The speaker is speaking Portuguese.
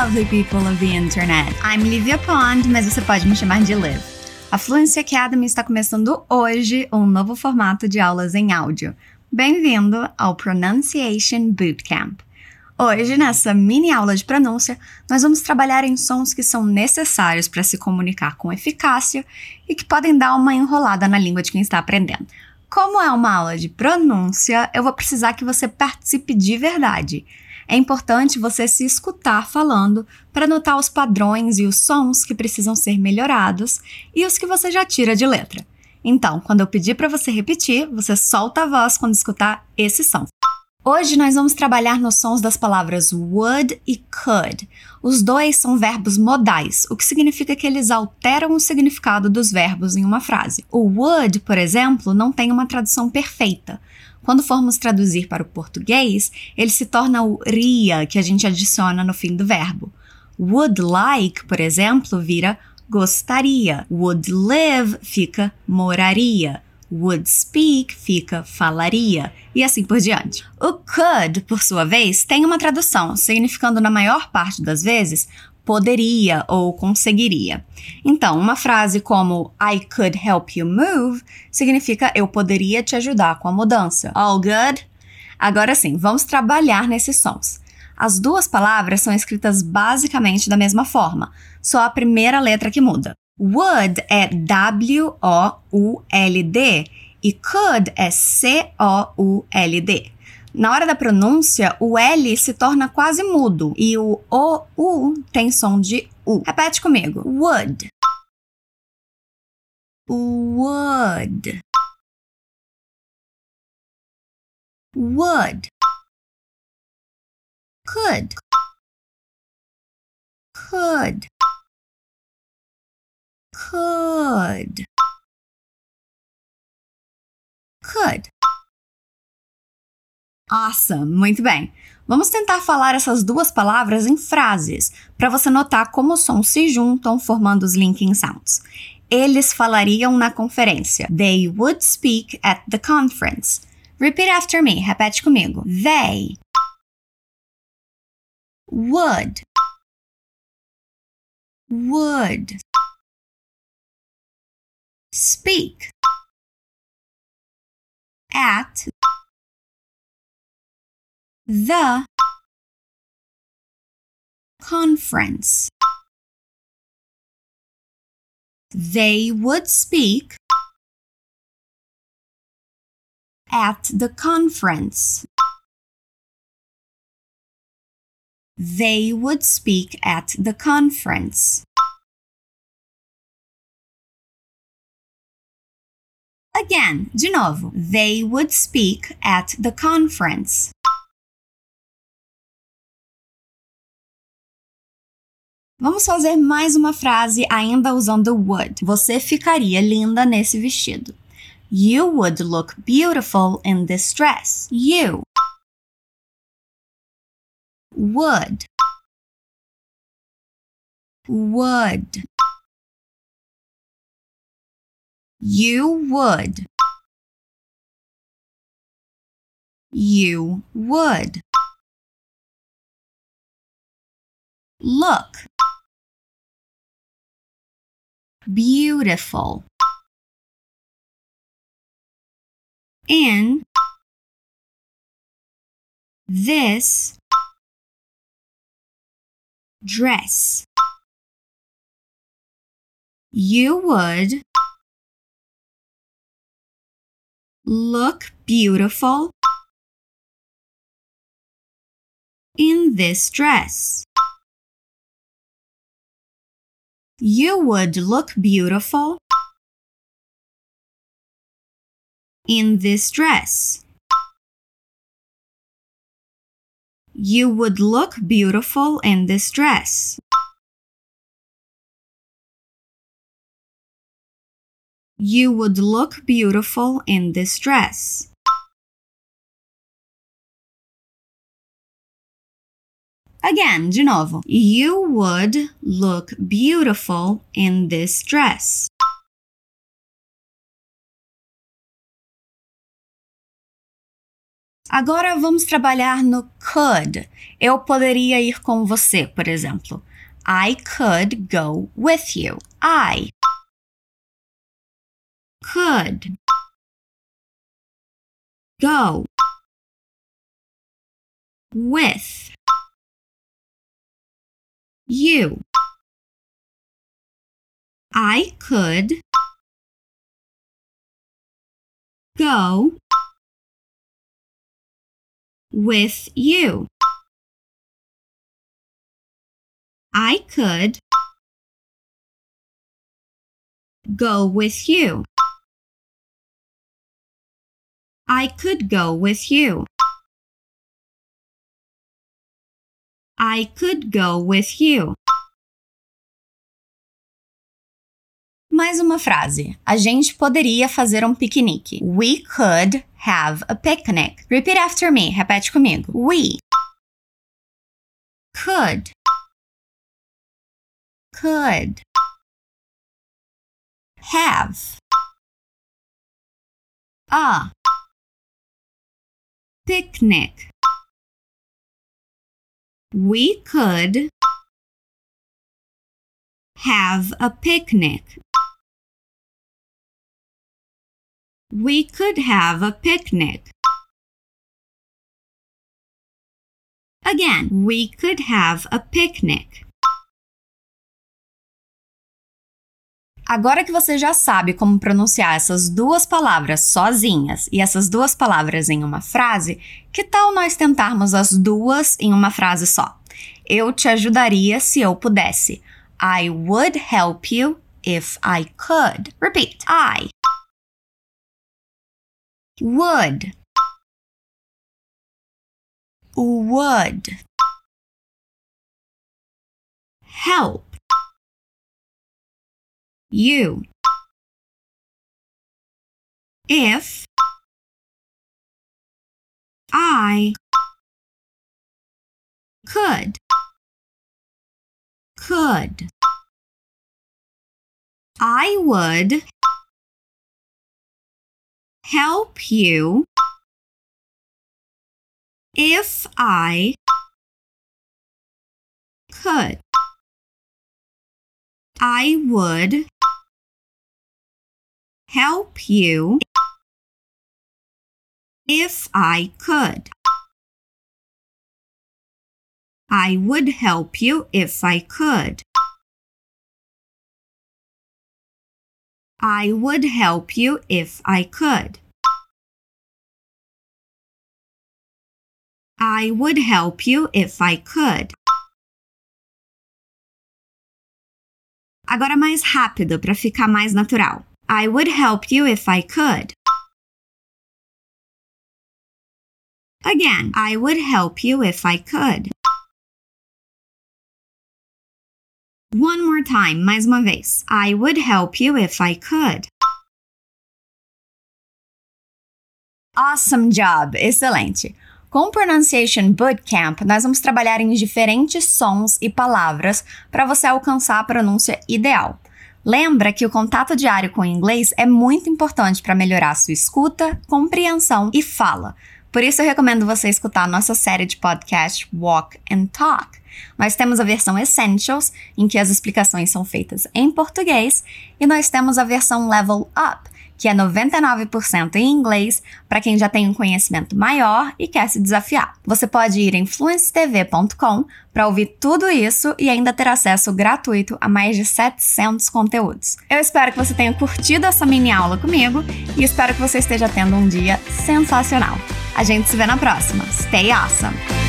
lovely people of the internet. I'm Livia Pond, mas você pode me chamar de Liv. A Fluency Academy está começando hoje um novo formato de aulas em áudio. Bem-vindo ao Pronunciation Bootcamp. Hoje, nessa mini aula de pronúncia, nós vamos trabalhar em sons que são necessários para se comunicar com eficácia e que podem dar uma enrolada na língua de quem está aprendendo. Como é uma aula de pronúncia, eu vou precisar que você participe de verdade. É importante você se escutar falando para notar os padrões e os sons que precisam ser melhorados e os que você já tira de letra. Então, quando eu pedir para você repetir, você solta a voz quando escutar esse som. Hoje nós vamos trabalhar nos sons das palavras would e could. Os dois são verbos modais, o que significa que eles alteram o significado dos verbos em uma frase. O would, por exemplo, não tem uma tradução perfeita. Quando formos traduzir para o português, ele se torna o ria, que a gente adiciona no fim do verbo. Would like, por exemplo, vira gostaria. Would live fica moraria would speak fica falaria, e assim por diante. O could, por sua vez, tem uma tradução, significando na maior parte das vezes poderia ou conseguiria. Então, uma frase como I could help you move significa eu poderia te ajudar com a mudança. All good? Agora sim, vamos trabalhar nesses sons. As duas palavras são escritas basicamente da mesma forma, só a primeira letra que muda. Would é W-O-U-L-D e could é C-O-U-L-D. Na hora da pronúncia, o L se torna quase mudo e o O-U tem som de U. Repete comigo. Would. Would. Would. Could. Could could. Could. Awesome, muito bem. Vamos tentar falar essas duas palavras em frases, para você notar como os sons se juntam formando os linking sounds. Eles falariam na conferência. They would speak at the conference. Repeat after me. Repete comigo. They would would speak at the conference. They would speak at the conference. They would speak at the conference. Again, de novo. They would speak at the conference. Vamos fazer mais uma frase ainda usando would. Você ficaria linda nesse vestido. You would look beautiful in this dress. You would would You would. You would. Look. Beautiful. In this dress. You would look beautiful in this dress. You would look beautiful in this dress. You would look beautiful in this dress. You would look beautiful in this dress. Again, de novo. You would look beautiful in this dress. Agora vamos trabalhar no could. Eu poderia ir com você, por exemplo. I could go with you. I could go with you. I could go with you. I could go with you. I could go with you. I could go with you. Mais uma frase. A gente poderia fazer um piquenique. We could have a picnic. Repeat after me. Repete comigo. We could could have a picnic. We could have a picnic. We could have a picnic. Again, we could have a picnic. Agora que você já sabe como pronunciar essas duas palavras sozinhas e essas duas palavras em uma frase, que tal nós tentarmos as duas em uma frase só? Eu te ajudaria se eu pudesse. I would help you if I could. Repeat. I would would help you if I could could I would help you if I could. I would help you if I could. I would help you if I could. I would help you if I could. I would help you if I could. Agora mais rápido para ficar mais natural. I would help you if I could. Again, I would help you if I could. One more time, mais uma vez. I would help you if I could. Awesome job! Excelente! Com o Pronunciation Bootcamp, nós vamos trabalhar em diferentes sons e palavras para você alcançar a pronúncia ideal. Lembra que o contato diário com o inglês é muito importante para melhorar sua escuta, compreensão e fala. Por isso eu recomendo você escutar nossa série de podcast Walk and Talk. Nós temos a versão Essentials, em que as explicações são feitas em português, e nós temos a versão Level Up, que é 99% em inglês para quem já tem um conhecimento maior e quer se desafiar. Você pode ir em fluencytv.com para ouvir tudo isso e ainda ter acesso gratuito a mais de 700 conteúdos. Eu espero que você tenha curtido essa mini aula comigo e espero que você esteja tendo um dia sensacional. A gente se vê na próxima. Stay awesome!